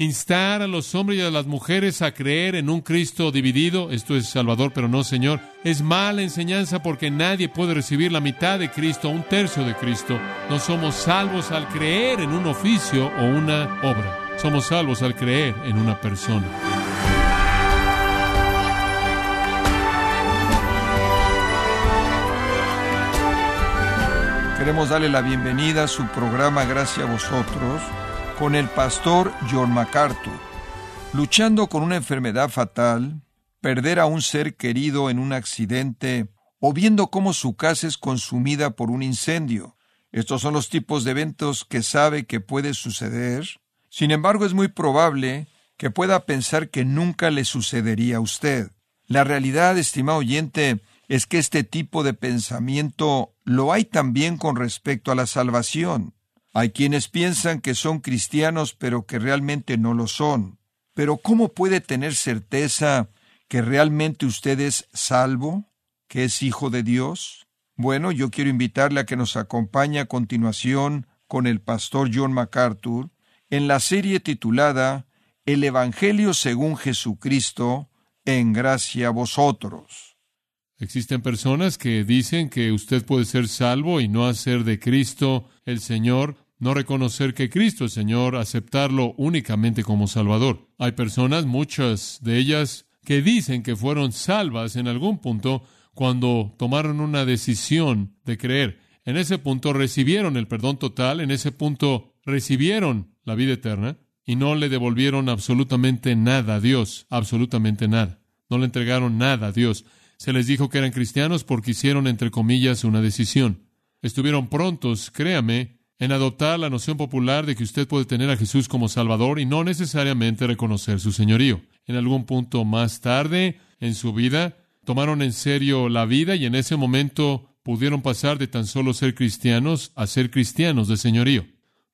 instar a los hombres y a las mujeres a creer en un Cristo dividido, esto es Salvador pero no Señor, es mala enseñanza porque nadie puede recibir la mitad de Cristo, un tercio de Cristo. No somos salvos al creer en un oficio o una obra. Somos salvos al creer en una persona. Queremos darle la bienvenida a su programa Gracias a vosotros con el pastor John MacArthur. Luchando con una enfermedad fatal, perder a un ser querido en un accidente o viendo cómo su casa es consumida por un incendio. Estos son los tipos de eventos que sabe que puede suceder. Sin embargo, es muy probable que pueda pensar que nunca le sucedería a usted. La realidad, estimado oyente, es que este tipo de pensamiento lo hay también con respecto a la salvación. Hay quienes piensan que son cristianos pero que realmente no lo son. Pero ¿cómo puede tener certeza que realmente usted es salvo, que es hijo de Dios? Bueno, yo quiero invitarle a que nos acompañe a continuación con el pastor John MacArthur en la serie titulada El Evangelio según Jesucristo, en gracia a vosotros. Existen personas que dicen que usted puede ser salvo y no hacer de Cristo el Señor, no reconocer que Cristo es Señor, aceptarlo únicamente como Salvador. Hay personas, muchas de ellas, que dicen que fueron salvas en algún punto cuando tomaron una decisión de creer. En ese punto recibieron el perdón total, en ese punto recibieron la vida eterna y no le devolvieron absolutamente nada a Dios, absolutamente nada. No le entregaron nada a Dios. Se les dijo que eran cristianos porque hicieron, entre comillas, una decisión. Estuvieron prontos, créame, en adoptar la noción popular de que usted puede tener a Jesús como Salvador y no necesariamente reconocer su señorío. En algún punto más tarde en su vida, tomaron en serio la vida y en ese momento pudieron pasar de tan solo ser cristianos a ser cristianos de señorío.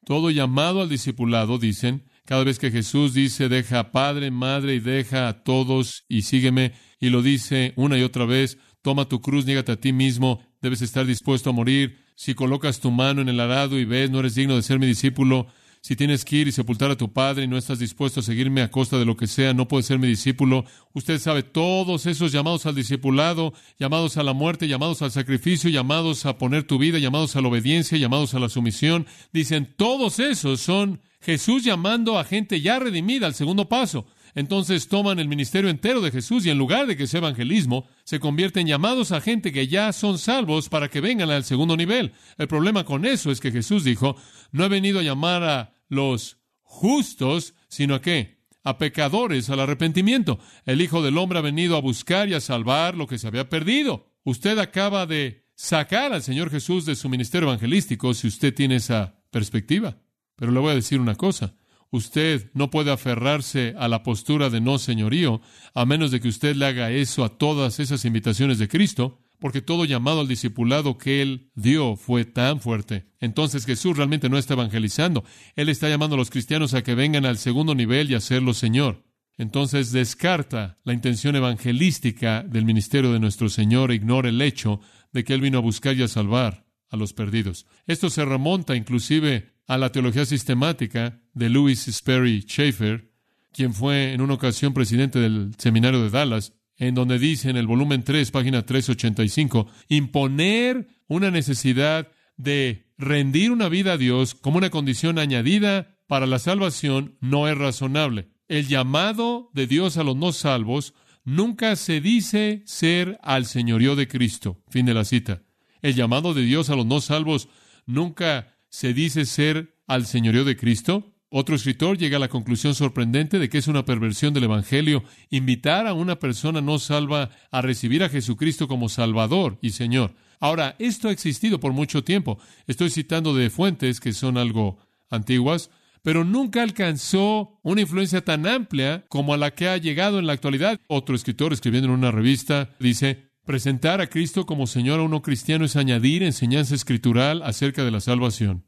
Todo llamado al discipulado, dicen, cada vez que Jesús dice, deja padre, madre y deja a todos y sígueme, y lo dice una y otra vez, toma tu cruz, niégate a ti mismo, debes estar dispuesto a morir. Si colocas tu mano en el arado y ves, no eres digno de ser mi discípulo. Si tienes que ir y sepultar a tu padre y no estás dispuesto a seguirme a costa de lo que sea, no puedes ser mi discípulo. Usted sabe todos esos llamados al discipulado, llamados a la muerte, llamados al sacrificio, llamados a poner tu vida, llamados a la obediencia, llamados a la sumisión. Dicen, todos esos son Jesús llamando a gente ya redimida al segundo paso. Entonces toman el ministerio entero de Jesús y en lugar de que sea evangelismo, se convierten llamados a gente que ya son salvos para que vengan al segundo nivel. El problema con eso es que Jesús dijo, no he venido a llamar a los justos, sino a qué? A pecadores, al arrepentimiento. El Hijo del Hombre ha venido a buscar y a salvar lo que se había perdido. Usted acaba de sacar al Señor Jesús de su ministerio evangelístico si usted tiene esa perspectiva. Pero le voy a decir una cosa. Usted no puede aferrarse a la postura de no señorío a menos de que usted le haga eso a todas esas invitaciones de Cristo, porque todo llamado al discipulado que Él dio fue tan fuerte. Entonces Jesús realmente no está evangelizando. Él está llamando a los cristianos a que vengan al segundo nivel y a hacerlo Señor. Entonces descarta la intención evangelística del ministerio de nuestro Señor e ignora el hecho de que Él vino a buscar y a salvar a los perdidos. Esto se remonta inclusive a la teología sistemática de Louis Sperry Schaeffer, quien fue en una ocasión presidente del seminario de Dallas, en donde dice en el volumen 3, página 385, imponer una necesidad de rendir una vida a Dios como una condición añadida para la salvación no es razonable. El llamado de Dios a los no salvos nunca se dice ser al señorío de Cristo. Fin de la cita. El llamado de Dios a los no salvos nunca se dice ser al señorío de Cristo? Otro escritor llega a la conclusión sorprendente de que es una perversión del Evangelio invitar a una persona no salva a recibir a Jesucristo como Salvador y Señor. Ahora, esto ha existido por mucho tiempo. Estoy citando de fuentes que son algo antiguas, pero nunca alcanzó una influencia tan amplia como a la que ha llegado en la actualidad. Otro escritor escribiendo en una revista dice, Presentar a Cristo como Señor a uno cristiano es añadir enseñanza escritural acerca de la salvación.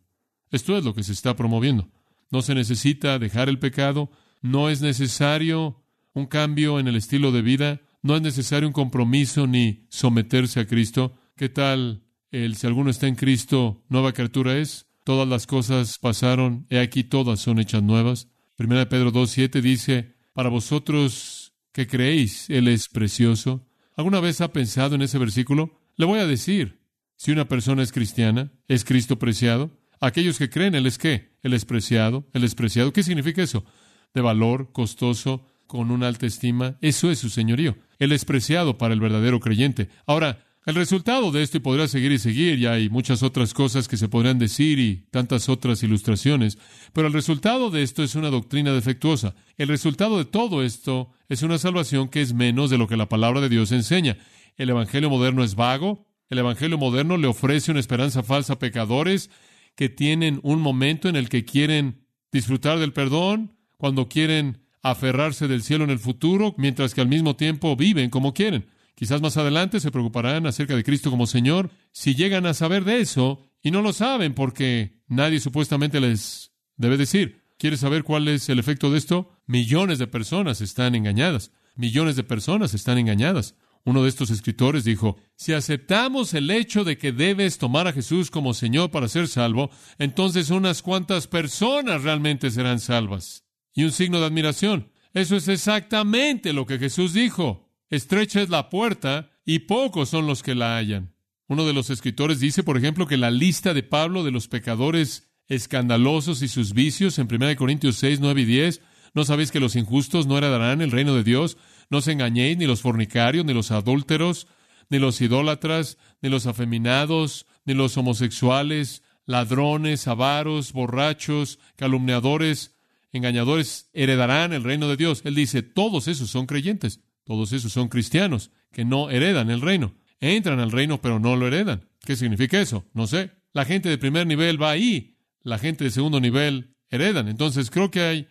Esto es lo que se está promoviendo. No se necesita dejar el pecado, no es necesario un cambio en el estilo de vida, no es necesario un compromiso ni someterse a Cristo. ¿Qué tal el si alguno está en Cristo, nueva criatura es? Todas las cosas pasaron, he aquí todas son hechas nuevas. Primera Pedro 2.7 dice, para vosotros que creéis, Él es precioso. ¿Alguna vez ha pensado en ese versículo? Le voy a decir, si una persona es cristiana, ¿es Cristo preciado? Aquellos que creen, Él es qué? Él es preciado, Él es preciado. ¿Qué significa eso? De valor, costoso, con una alta estima. Eso es su señorío. Él es preciado para el verdadero creyente. Ahora, el resultado de esto, y podrá seguir y seguir, y hay muchas otras cosas que se podrían decir y tantas otras ilustraciones, pero el resultado de esto es una doctrina defectuosa. El resultado de todo esto es una salvación que es menos de lo que la palabra de Dios enseña. El Evangelio moderno es vago, el Evangelio moderno le ofrece una esperanza falsa a pecadores que tienen un momento en el que quieren disfrutar del perdón, cuando quieren aferrarse del cielo en el futuro, mientras que al mismo tiempo viven como quieren. Quizás más adelante se preocuparán acerca de Cristo como Señor. Si llegan a saber de eso y no lo saben porque nadie supuestamente les debe decir, ¿quieres saber cuál es el efecto de esto? Millones de personas están engañadas. Millones de personas están engañadas. Uno de estos escritores dijo, si aceptamos el hecho de que debes tomar a Jesús como Señor para ser salvo, entonces unas cuantas personas realmente serán salvas. Y un signo de admiración. Eso es exactamente lo que Jesús dijo. Estrecha es la puerta y pocos son los que la hallan. Uno de los escritores dice, por ejemplo, que la lista de Pablo de los pecadores escandalosos y sus vicios en 1 Corintios 6, 9 y 10, ¿no sabéis que los injustos no heredarán el reino de Dios? No os engañéis, ni los fornicarios, ni los adúlteros, ni los idólatras, ni los afeminados, ni los homosexuales, ladrones, avaros, borrachos, calumniadores, engañadores, heredarán el reino de Dios. Él dice, todos esos son creyentes. Todos esos son cristianos que no heredan el reino. Entran al reino pero no lo heredan. ¿Qué significa eso? No sé. La gente de primer nivel va ahí. La gente de segundo nivel heredan. Entonces creo que hay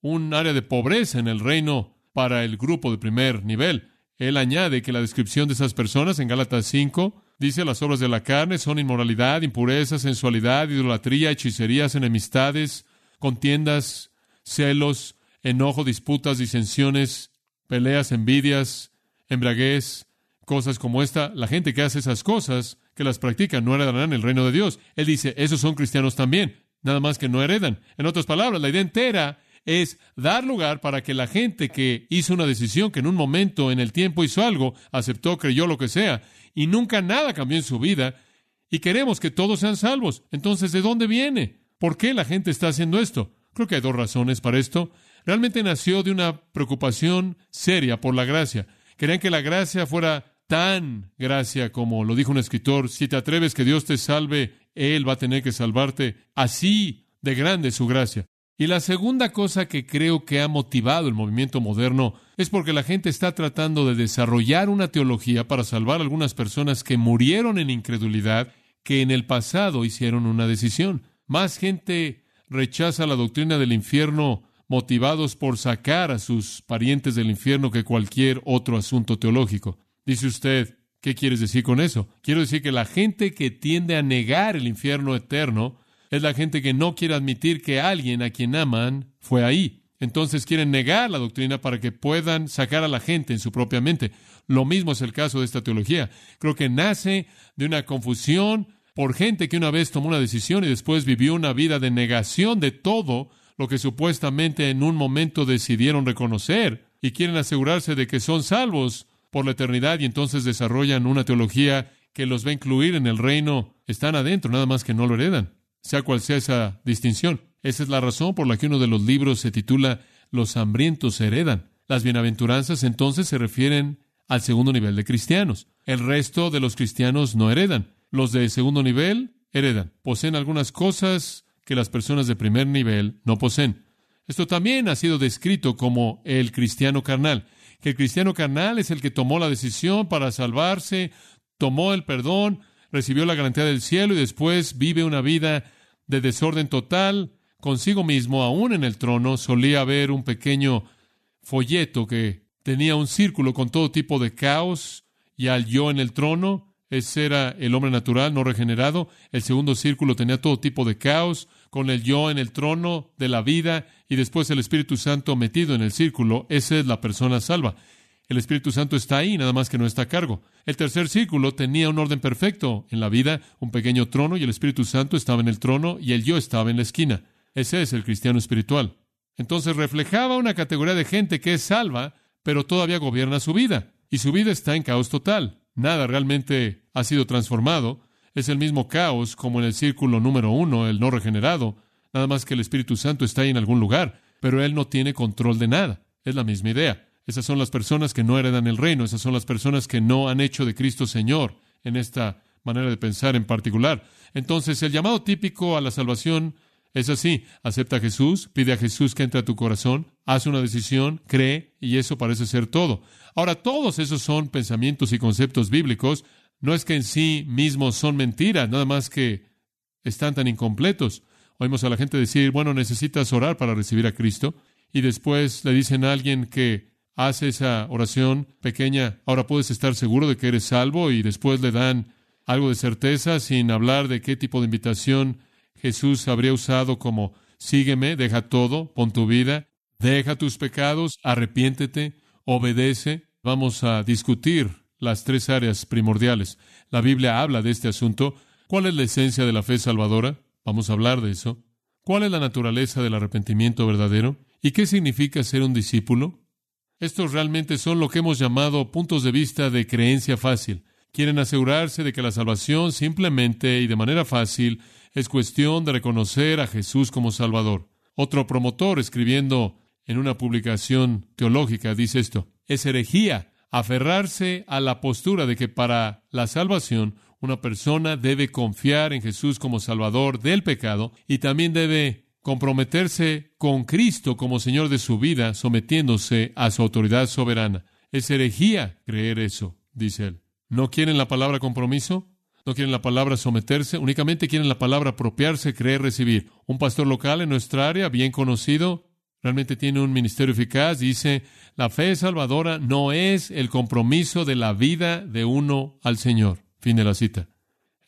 un área de pobreza en el reino para el grupo de primer nivel. Él añade que la descripción de esas personas en Gálatas 5 dice las obras de la carne son inmoralidad, impureza, sensualidad, idolatría, hechicerías, enemistades, contiendas, celos, enojo, disputas, disensiones, peleas, envidias, embriaguez, cosas como esta. La gente que hace esas cosas, que las practica, no heredarán el reino de Dios. Él dice, esos son cristianos también, nada más que no heredan. En otras palabras, la idea entera es dar lugar para que la gente que hizo una decisión, que en un momento en el tiempo hizo algo, aceptó, creyó lo que sea, y nunca nada cambió en su vida, y queremos que todos sean salvos. Entonces, ¿de dónde viene? ¿Por qué la gente está haciendo esto? Creo que hay dos razones para esto realmente nació de una preocupación seria por la gracia. Querían que la gracia fuera tan gracia como lo dijo un escritor, si te atreves que Dios te salve, Él va a tener que salvarte. Así de grande su gracia. Y la segunda cosa que creo que ha motivado el movimiento moderno es porque la gente está tratando de desarrollar una teología para salvar a algunas personas que murieron en incredulidad, que en el pasado hicieron una decisión. Más gente rechaza la doctrina del infierno motivados por sacar a sus parientes del infierno que cualquier otro asunto teológico. Dice usted, ¿qué quieres decir con eso? Quiero decir que la gente que tiende a negar el infierno eterno es la gente que no quiere admitir que alguien a quien aman fue ahí. Entonces quieren negar la doctrina para que puedan sacar a la gente en su propia mente. Lo mismo es el caso de esta teología. Creo que nace de una confusión por gente que una vez tomó una decisión y después vivió una vida de negación de todo lo que supuestamente en un momento decidieron reconocer y quieren asegurarse de que son salvos por la eternidad y entonces desarrollan una teología que los va a incluir en el reino, están adentro, nada más que no lo heredan, sea cual sea esa distinción. Esa es la razón por la que uno de los libros se titula Los hambrientos heredan. Las bienaventuranzas entonces se refieren al segundo nivel de cristianos. El resto de los cristianos no heredan. Los de segundo nivel heredan. Poseen algunas cosas que las personas de primer nivel no poseen. Esto también ha sido descrito como el cristiano carnal, que el cristiano carnal es el que tomó la decisión para salvarse, tomó el perdón, recibió la garantía del cielo y después vive una vida de desorden total consigo mismo, aún en el trono. Solía haber un pequeño folleto que tenía un círculo con todo tipo de caos y al yo en el trono. Ese era el hombre natural, no regenerado. El segundo círculo tenía todo tipo de caos, con el yo en el trono de la vida y después el Espíritu Santo metido en el círculo, esa es la persona salva. El Espíritu Santo está ahí, nada más que no está a cargo. El tercer círculo tenía un orden perfecto en la vida, un pequeño trono y el Espíritu Santo estaba en el trono y el yo estaba en la esquina. Ese es el cristiano espiritual. Entonces reflejaba una categoría de gente que es salva, pero todavía gobierna su vida. Y su vida está en caos total. Nada realmente ha sido transformado. Es el mismo caos como en el círculo número uno, el no regenerado. Nada más que el Espíritu Santo está ahí en algún lugar, pero Él no tiene control de nada. Es la misma idea. Esas son las personas que no heredan el reino. Esas son las personas que no han hecho de Cristo Señor en esta manera de pensar en particular. Entonces, el llamado típico a la salvación es así, acepta a Jesús, pide a Jesús que entre a tu corazón, hace una decisión, cree, y eso parece ser todo. Ahora, todos esos son pensamientos y conceptos bíblicos, no es que en sí mismos son mentiras, nada más que están tan incompletos. Oímos a la gente decir, bueno, necesitas orar para recibir a Cristo, y después le dicen a alguien que hace esa oración pequeña, ahora puedes estar seguro de que eres salvo, y después le dan algo de certeza sin hablar de qué tipo de invitación Jesús habría usado como sígueme, deja todo, pon tu vida, deja tus pecados, arrepiéntete, obedece. Vamos a discutir las tres áreas primordiales. La Biblia habla de este asunto. ¿Cuál es la esencia de la fe salvadora? Vamos a hablar de eso. ¿Cuál es la naturaleza del arrepentimiento verdadero? ¿Y qué significa ser un discípulo? Estos realmente son lo que hemos llamado puntos de vista de creencia fácil. Quieren asegurarse de que la salvación simplemente y de manera fácil es cuestión de reconocer a Jesús como Salvador. Otro promotor, escribiendo en una publicación teológica, dice esto, es herejía aferrarse a la postura de que para la salvación una persona debe confiar en Jesús como Salvador del pecado y también debe comprometerse con Cristo como Señor de su vida, sometiéndose a su autoridad soberana. Es herejía creer eso, dice él. ¿No quieren la palabra compromiso? No quieren la palabra someterse, únicamente quieren la palabra apropiarse, creer, recibir. Un pastor local en nuestra área, bien conocido, realmente tiene un ministerio eficaz, dice, la fe salvadora no es el compromiso de la vida de uno al Señor. Fin de la cita.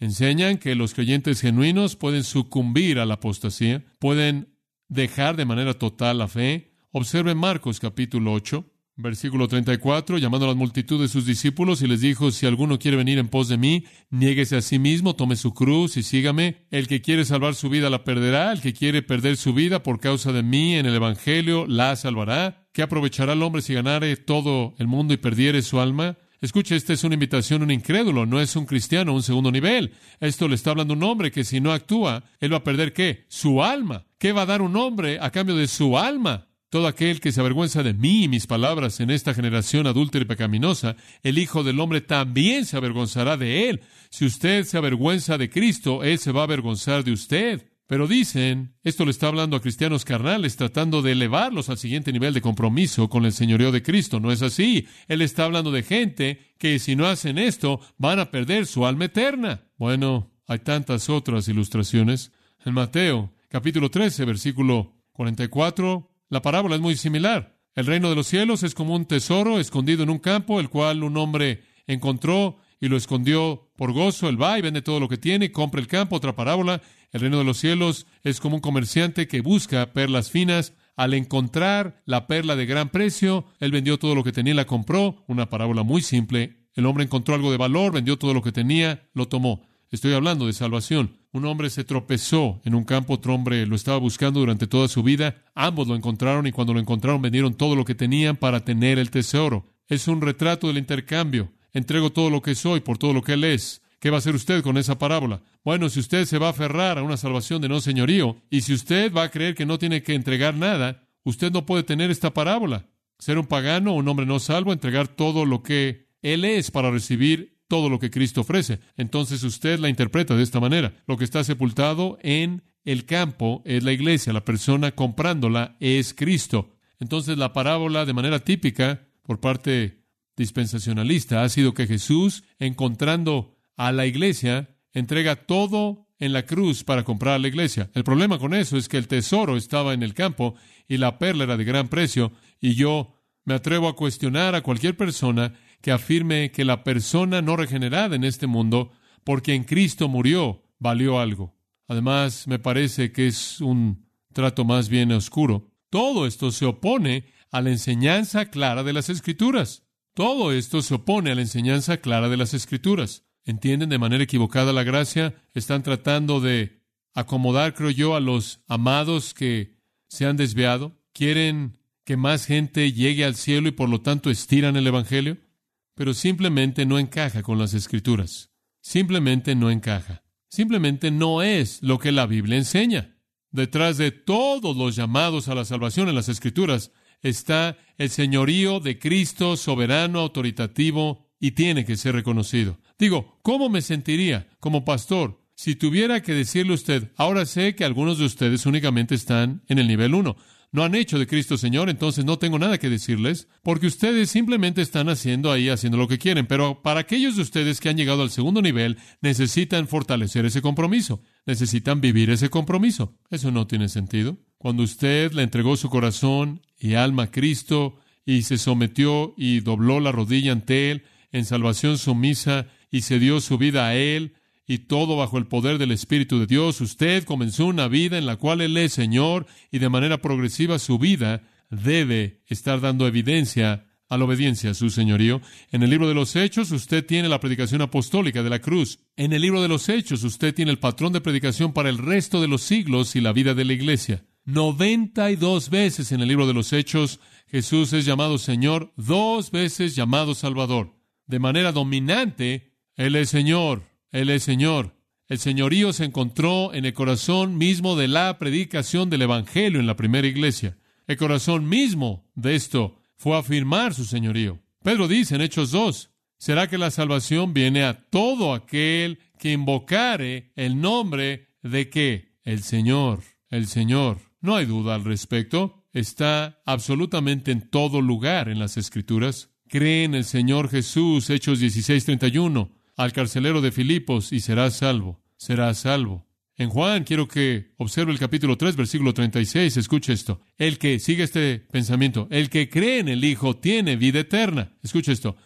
Enseñan que los creyentes genuinos pueden sucumbir a la apostasía, pueden dejar de manera total la fe. Observen Marcos capítulo 8. Versículo 34, llamando a la multitud de sus discípulos y les dijo, si alguno quiere venir en pos de mí, niéguese a sí mismo, tome su cruz y sígame. El que quiere salvar su vida la perderá, el que quiere perder su vida por causa de mí en el Evangelio la salvará. ¿Qué aprovechará el hombre si ganare todo el mundo y perdiere su alma? Escuche, esta es una invitación a un incrédulo, no es un cristiano, un segundo nivel. Esto le está hablando un hombre que si no actúa, él va a perder qué? Su alma. ¿Qué va a dar un hombre a cambio de su alma? Todo aquel que se avergüenza de mí y mis palabras en esta generación adúltera y pecaminosa, el Hijo del Hombre también se avergonzará de él. Si usted se avergüenza de Cristo, Él se va a avergonzar de usted. Pero dicen, esto le está hablando a cristianos carnales, tratando de elevarlos al siguiente nivel de compromiso con el señorío de Cristo. No es así. Él está hablando de gente que si no hacen esto, van a perder su alma eterna. Bueno, hay tantas otras ilustraciones. En Mateo, capítulo 13, versículo 44 la parábola es muy similar. El reino de los cielos es como un tesoro escondido en un campo, el cual un hombre encontró y lo escondió por gozo. Él va y vende todo lo que tiene y compra el campo. Otra parábola. El reino de los cielos es como un comerciante que busca perlas finas. Al encontrar la perla de gran precio, él vendió todo lo que tenía y la compró. Una parábola muy simple. El hombre encontró algo de valor, vendió todo lo que tenía, lo tomó. Estoy hablando de salvación. Un hombre se tropezó en un campo, otro hombre lo estaba buscando durante toda su vida. Ambos lo encontraron y cuando lo encontraron vendieron todo lo que tenían para tener el tesoro. Es un retrato del intercambio. Entrego todo lo que soy por todo lo que Él es. ¿Qué va a hacer usted con esa parábola? Bueno, si usted se va a aferrar a una salvación de no señorío y si usted va a creer que no tiene que entregar nada, usted no puede tener esta parábola. Ser un pagano, un hombre no salvo, entregar todo lo que Él es para recibir todo lo que Cristo ofrece. Entonces usted la interpreta de esta manera. Lo que está sepultado en el campo es la iglesia, la persona comprándola es Cristo. Entonces la parábola de manera típica por parte dispensacionalista ha sido que Jesús, encontrando a la iglesia, entrega todo en la cruz para comprar la iglesia. El problema con eso es que el tesoro estaba en el campo y la perla era de gran precio y yo me atrevo a cuestionar a cualquier persona que afirme que la persona no regenerada en este mundo, porque en Cristo murió, valió algo. Además, me parece que es un trato más bien oscuro. Todo esto se opone a la enseñanza clara de las Escrituras. Todo esto se opone a la enseñanza clara de las Escrituras. ¿Entienden de manera equivocada la gracia? Están tratando de acomodar, creo yo, a los amados que se han desviado ¿Quieren que más gente llegue al cielo y por lo tanto estiran el Evangelio? Pero simplemente no encaja con las Escrituras. Simplemente no encaja. Simplemente no es lo que la Biblia enseña. Detrás de todos los llamados a la salvación en las Escrituras está el señorío de Cristo soberano, autoritativo, y tiene que ser reconocido. Digo, ¿cómo me sentiría como pastor si tuviera que decirle a usted, ahora sé que algunos de ustedes únicamente están en el nivel 1, no han hecho de Cristo Señor, entonces no tengo nada que decirles, porque ustedes simplemente están haciendo ahí, haciendo lo que quieren. Pero para aquellos de ustedes que han llegado al segundo nivel, necesitan fortalecer ese compromiso, necesitan vivir ese compromiso. Eso no tiene sentido. Cuando usted le entregó su corazón y alma a Cristo y se sometió y dobló la rodilla ante Él en salvación sumisa y se dio su vida a Él, y todo bajo el poder del Espíritu de Dios. Usted comenzó una vida en la cual Él es Señor y de manera progresiva su vida debe estar dando evidencia a la obediencia a su señorío. En el libro de los Hechos usted tiene la predicación apostólica de la cruz. En el libro de los Hechos usted tiene el patrón de predicación para el resto de los siglos y la vida de la iglesia. Noventa y dos veces en el libro de los Hechos Jesús es llamado Señor, dos veces llamado Salvador. De manera dominante, Él es Señor. Él es Señor. El señorío se encontró en el corazón mismo de la predicación del Evangelio en la primera iglesia. El corazón mismo de esto fue afirmar su señorío. Pedro dice en Hechos 2, ¿será que la salvación viene a todo aquel que invocare el nombre de qué? El Señor, el Señor. No hay duda al respecto. Está absolutamente en todo lugar en las Escrituras. Cree en el Señor Jesús, Hechos 16:31 al carcelero de Filipos y serás salvo, serás salvo. En Juan quiero que observe el capítulo 3, versículo 36, escuche esto. El que sigue este pensamiento, el que cree en el Hijo tiene vida eterna. Escuche esto.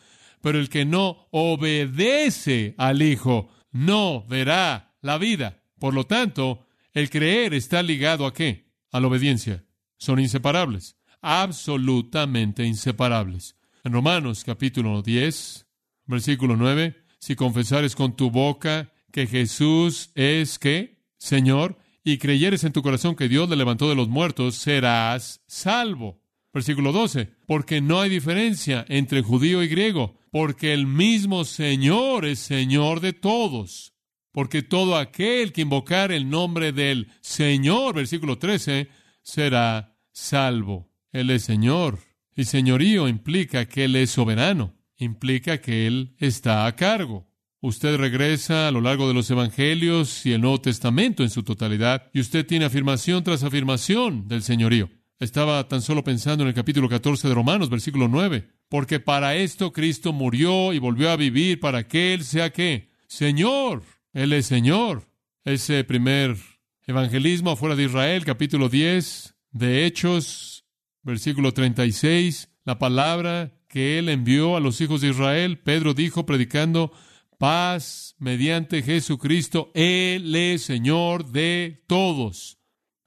Pero el que no obedece al Hijo no verá la vida. Por lo tanto, el creer está ligado a qué? A la obediencia. Son inseparables, absolutamente inseparables. En Romanos capítulo 10, versículo 9, si confesares con tu boca que Jesús es que Señor y creyeres en tu corazón que Dios le levantó de los muertos, serás salvo. Versículo 12, porque no hay diferencia entre judío y griego, porque el mismo Señor es Señor de todos, porque todo aquel que invocar el nombre del Señor, versículo 13, será salvo. Él es Señor, y señorío implica que Él es soberano implica que Él está a cargo. Usted regresa a lo largo de los Evangelios y el Nuevo Testamento en su totalidad, y usted tiene afirmación tras afirmación del señorío. Estaba tan solo pensando en el capítulo 14 de Romanos, versículo 9, porque para esto Cristo murió y volvió a vivir para que Él sea qué? Señor, Él es Señor. Ese primer evangelismo afuera de Israel, capítulo 10 de Hechos, versículo 36, la palabra que él envió a los hijos de Israel, Pedro dijo predicando paz mediante Jesucristo, Él es Señor de todos.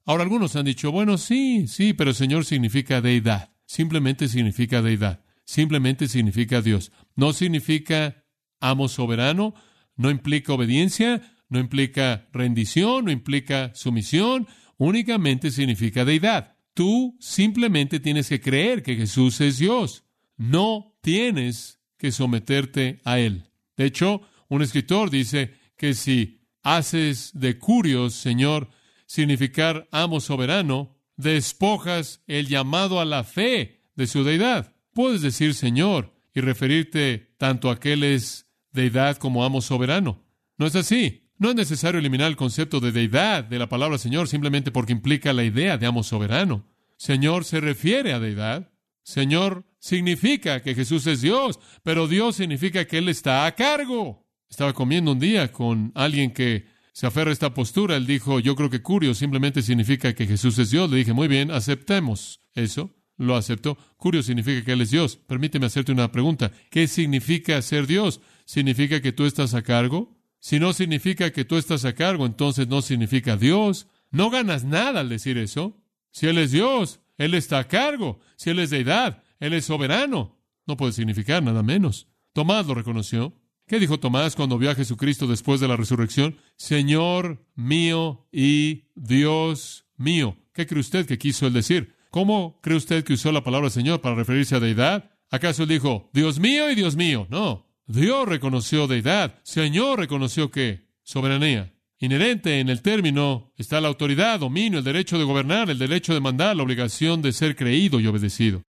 Ahora algunos han dicho, bueno, sí, sí, pero Señor significa deidad, simplemente significa deidad, simplemente significa Dios, no significa amo soberano, no implica obediencia, no implica rendición, no implica sumisión, únicamente significa deidad. Tú simplemente tienes que creer que Jesús es Dios. No tienes que someterte a Él. De hecho, un escritor dice que si haces de curios, Señor, significar amo soberano, despojas el llamado a la fe de su deidad. Puedes decir Señor y referirte tanto a que Él es deidad como amo soberano. No es así. No es necesario eliminar el concepto de deidad de la palabra Señor simplemente porque implica la idea de amo soberano. Señor se refiere a deidad. Señor significa que Jesús es Dios, pero Dios significa que Él está a cargo. Estaba comiendo un día con alguien que se aferra a esta postura. Él dijo, yo creo que curio simplemente significa que Jesús es Dios. Le dije, muy bien, aceptemos eso. Lo aceptó. Curio significa que Él es Dios. Permíteme hacerte una pregunta. ¿Qué significa ser Dios? ¿Significa que tú estás a cargo? Si no significa que tú estás a cargo, entonces no significa Dios. No ganas nada al decir eso. Si Él es Dios, Él está a cargo. Si Él es deidad, él es soberano. No puede significar nada menos. Tomás lo reconoció. ¿Qué dijo Tomás cuando vio a Jesucristo después de la resurrección? Señor mío y Dios mío. ¿Qué cree usted que quiso él decir? ¿Cómo cree usted que usó la palabra Señor para referirse a deidad? ¿Acaso él dijo, Dios mío y Dios mío? No. Dios reconoció deidad. Señor reconoció qué? Soberanía. Inherente en el término está la autoridad, dominio, el derecho de gobernar, el derecho de mandar, la obligación de ser creído y obedecido.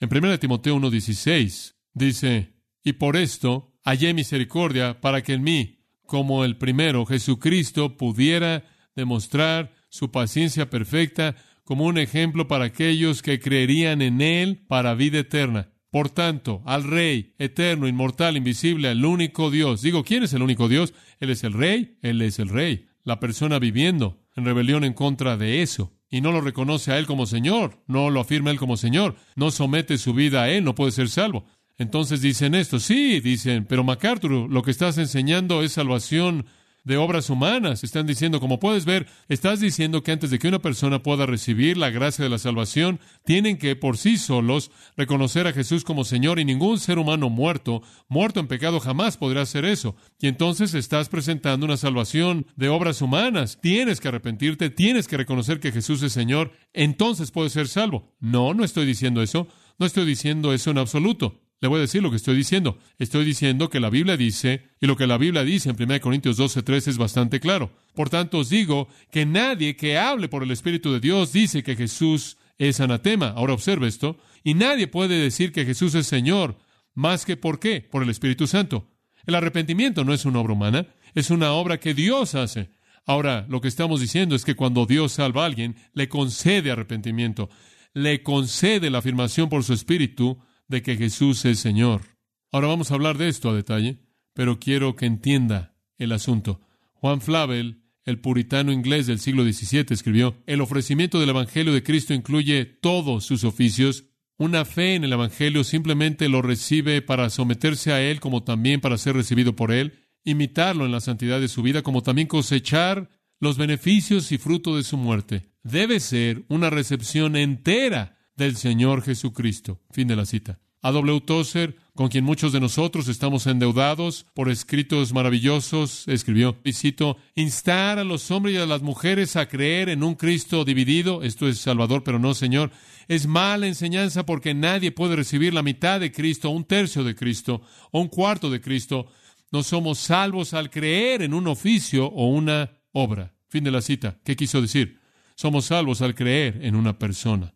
En 1 Timoteo 1.16 dice, y por esto hallé misericordia para que en mí, como el primero, Jesucristo pudiera demostrar su paciencia perfecta como un ejemplo para aquellos que creerían en Él para vida eterna. Por tanto, al Rey, eterno, inmortal, invisible, al único Dios. Digo, ¿quién es el único Dios? Él es el Rey, Él es el Rey. La persona viviendo en rebelión en contra de eso. Y no lo reconoce a Él como Señor, no lo afirma Él como Señor, no somete su vida a Él, no puede ser salvo. Entonces dicen esto, sí, dicen, pero MacArthur, lo que estás enseñando es salvación de obras humanas. Están diciendo, como puedes ver, estás diciendo que antes de que una persona pueda recibir la gracia de la salvación, tienen que por sí solos reconocer a Jesús como Señor y ningún ser humano muerto, muerto en pecado, jamás podrá hacer eso. Y entonces estás presentando una salvación de obras humanas. Tienes que arrepentirte, tienes que reconocer que Jesús es Señor, entonces puedes ser salvo. No, no estoy diciendo eso. No estoy diciendo eso en absoluto. Le voy a decir lo que estoy diciendo. Estoy diciendo que la Biblia dice, y lo que la Biblia dice en 1 Corintios 12, 13 es bastante claro. Por tanto, os digo que nadie que hable por el Espíritu de Dios dice que Jesús es anatema. Ahora observe esto. Y nadie puede decir que Jesús es Señor más que por qué? Por el Espíritu Santo. El arrepentimiento no es una obra humana, es una obra que Dios hace. Ahora, lo que estamos diciendo es que cuando Dios salva a alguien, le concede arrepentimiento, le concede la afirmación por su Espíritu de que Jesús es Señor. Ahora vamos a hablar de esto a detalle, pero quiero que entienda el asunto. Juan Flavel, el puritano inglés del siglo XVII, escribió, el ofrecimiento del Evangelio de Cristo incluye todos sus oficios. Una fe en el Evangelio simplemente lo recibe para someterse a Él como también para ser recibido por Él, imitarlo en la santidad de su vida como también cosechar los beneficios y fruto de su muerte. Debe ser una recepción entera del Señor Jesucristo. Fin de la cita. A. W. Tozer, con quien muchos de nosotros estamos endeudados por escritos maravillosos, escribió, cito, instar a los hombres y a las mujeres a creer en un Cristo dividido, esto es Salvador, pero no Señor, es mala enseñanza porque nadie puede recibir la mitad de Cristo, un tercio de Cristo, o un cuarto de Cristo. No somos salvos al creer en un oficio o una obra. Fin de la cita. ¿Qué quiso decir? Somos salvos al creer en una persona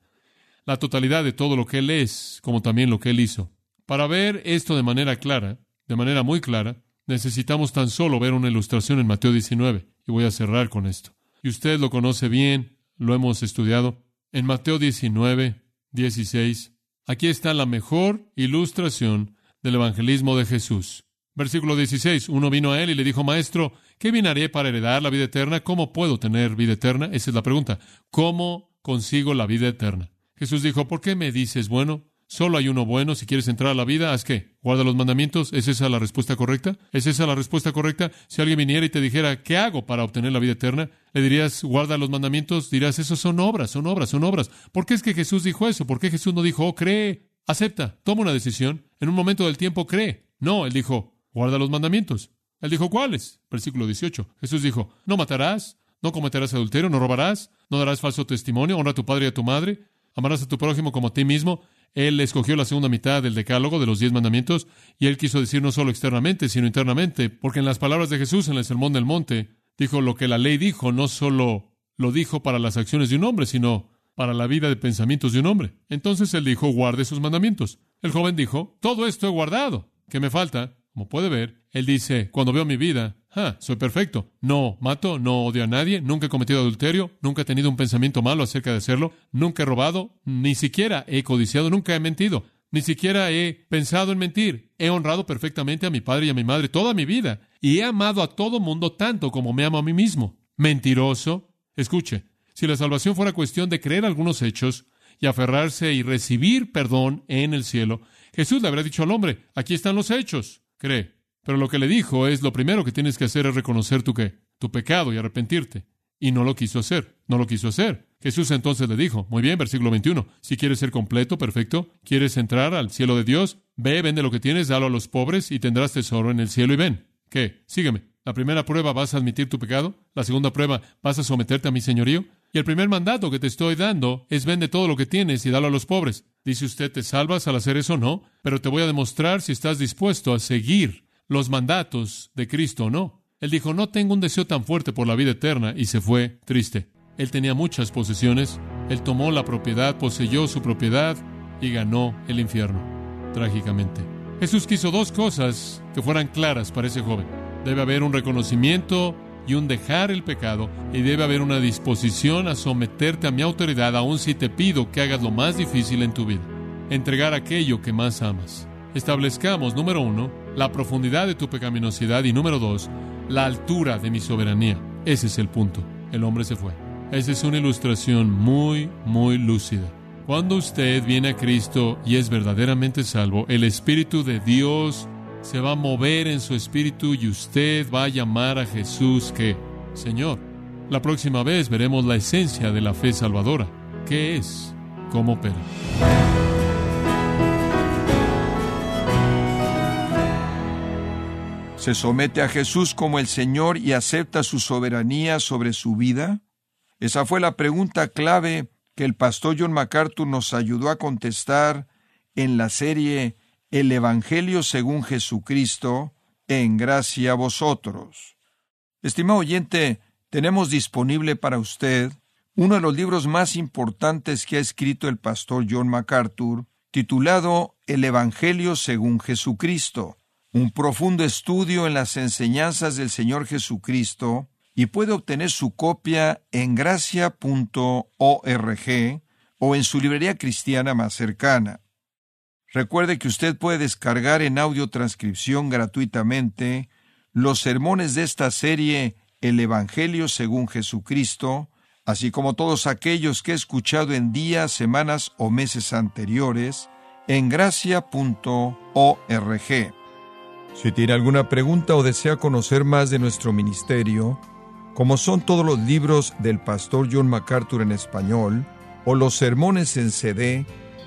la totalidad de todo lo que Él es, como también lo que Él hizo. Para ver esto de manera clara, de manera muy clara, necesitamos tan solo ver una ilustración en Mateo 19, y voy a cerrar con esto. Y usted lo conoce bien, lo hemos estudiado. En Mateo 19, 16, aquí está la mejor ilustración del evangelismo de Jesús. Versículo 16, uno vino a él y le dijo, Maestro, ¿qué bien haré para heredar la vida eterna? ¿Cómo puedo tener vida eterna? Esa es la pregunta. ¿Cómo consigo la vida eterna? Jesús dijo, ¿por qué me dices, bueno, solo hay uno bueno, si quieres entrar a la vida, haz qué? Guarda los mandamientos. ¿Es esa la respuesta correcta? ¿Es esa la respuesta correcta? Si alguien viniera y te dijera, ¿qué hago para obtener la vida eterna? Le dirías, guarda los mandamientos, dirás, eso son obras, son obras, son obras. ¿Por qué es que Jesús dijo eso? ¿Por qué Jesús no dijo, oh, cree, acepta, toma una decisión? En un momento del tiempo cree. No, él dijo, guarda los mandamientos. Él dijo, ¿cuáles? Versículo 18. Jesús dijo, no matarás, no cometerás adulterio, no robarás, no darás falso testimonio, honra a tu padre y a tu madre, amarás a tu prójimo como a ti mismo. Él escogió la segunda mitad del decálogo de los diez mandamientos y él quiso decir no solo externamente, sino internamente, porque en las palabras de Jesús en el Sermón del Monte dijo lo que la ley dijo, no solo lo dijo para las acciones de un hombre, sino para la vida de pensamientos de un hombre. Entonces él dijo, guarde sus mandamientos. El joven dijo, todo esto he guardado. ¿Qué me falta? Como puede ver, él dice, cuando veo mi vida, ah, soy perfecto. No mato, no odio a nadie, nunca he cometido adulterio, nunca he tenido un pensamiento malo acerca de hacerlo, nunca he robado, ni siquiera he codiciado, nunca he mentido, ni siquiera he pensado en mentir. He honrado perfectamente a mi padre y a mi madre toda mi vida y he amado a todo mundo tanto como me amo a mí mismo. Mentiroso. Escuche, si la salvación fuera cuestión de creer algunos hechos y aferrarse y recibir perdón en el cielo, Jesús le habría dicho al hombre, aquí están los hechos cree. Pero lo que le dijo es, lo primero que tienes que hacer es reconocer tu qué, tu pecado y arrepentirte. Y no lo quiso hacer, no lo quiso hacer. Jesús entonces le dijo, muy bien, versículo 21, si quieres ser completo, perfecto, quieres entrar al cielo de Dios, ve, vende lo que tienes, dalo a los pobres y tendrás tesoro en el cielo y ven. ¿Qué? Sígueme. La primera prueba, ¿vas a admitir tu pecado? La segunda prueba, ¿vas a someterte a mi señorío? Y el primer mandato que te estoy dando es vende todo lo que tienes y dalo a los pobres. Dice usted, ¿te salvas al hacer eso? No, pero te voy a demostrar si estás dispuesto a seguir los mandatos de Cristo o no. Él dijo, no tengo un deseo tan fuerte por la vida eterna y se fue triste. Él tenía muchas posesiones, él tomó la propiedad, poseyó su propiedad y ganó el infierno, trágicamente. Jesús quiso dos cosas que fueran claras para ese joven. Debe haber un reconocimiento y un dejar el pecado, y debe haber una disposición a someterte a mi autoridad, aun si te pido que hagas lo más difícil en tu vida, entregar aquello que más amas. Establezcamos, número uno, la profundidad de tu pecaminosidad y número dos, la altura de mi soberanía. Ese es el punto. El hombre se fue. Esa es una ilustración muy, muy lúcida. Cuando usted viene a Cristo y es verdaderamente salvo, el Espíritu de Dios se va a mover en su espíritu y usted va a llamar a Jesús que, Señor, la próxima vez veremos la esencia de la fe salvadora. ¿Qué es? ¿Cómo opera? ¿Se somete a Jesús como el Señor y acepta su soberanía sobre su vida? Esa fue la pregunta clave que el pastor John MacArthur nos ayudó a contestar en la serie el Evangelio según Jesucristo, en gracia a vosotros. Estimado oyente, tenemos disponible para usted uno de los libros más importantes que ha escrito el pastor John MacArthur, titulado El Evangelio según Jesucristo, un profundo estudio en las enseñanzas del Señor Jesucristo, y puede obtener su copia en gracia.org o en su librería cristiana más cercana. Recuerde que usted puede descargar en audio transcripción gratuitamente los sermones de esta serie El Evangelio según Jesucristo, así como todos aquellos que he escuchado en días, semanas o meses anteriores en gracia.org. Si tiene alguna pregunta o desea conocer más de nuestro ministerio, como son todos los libros del pastor John MacArthur en español o los sermones en CD,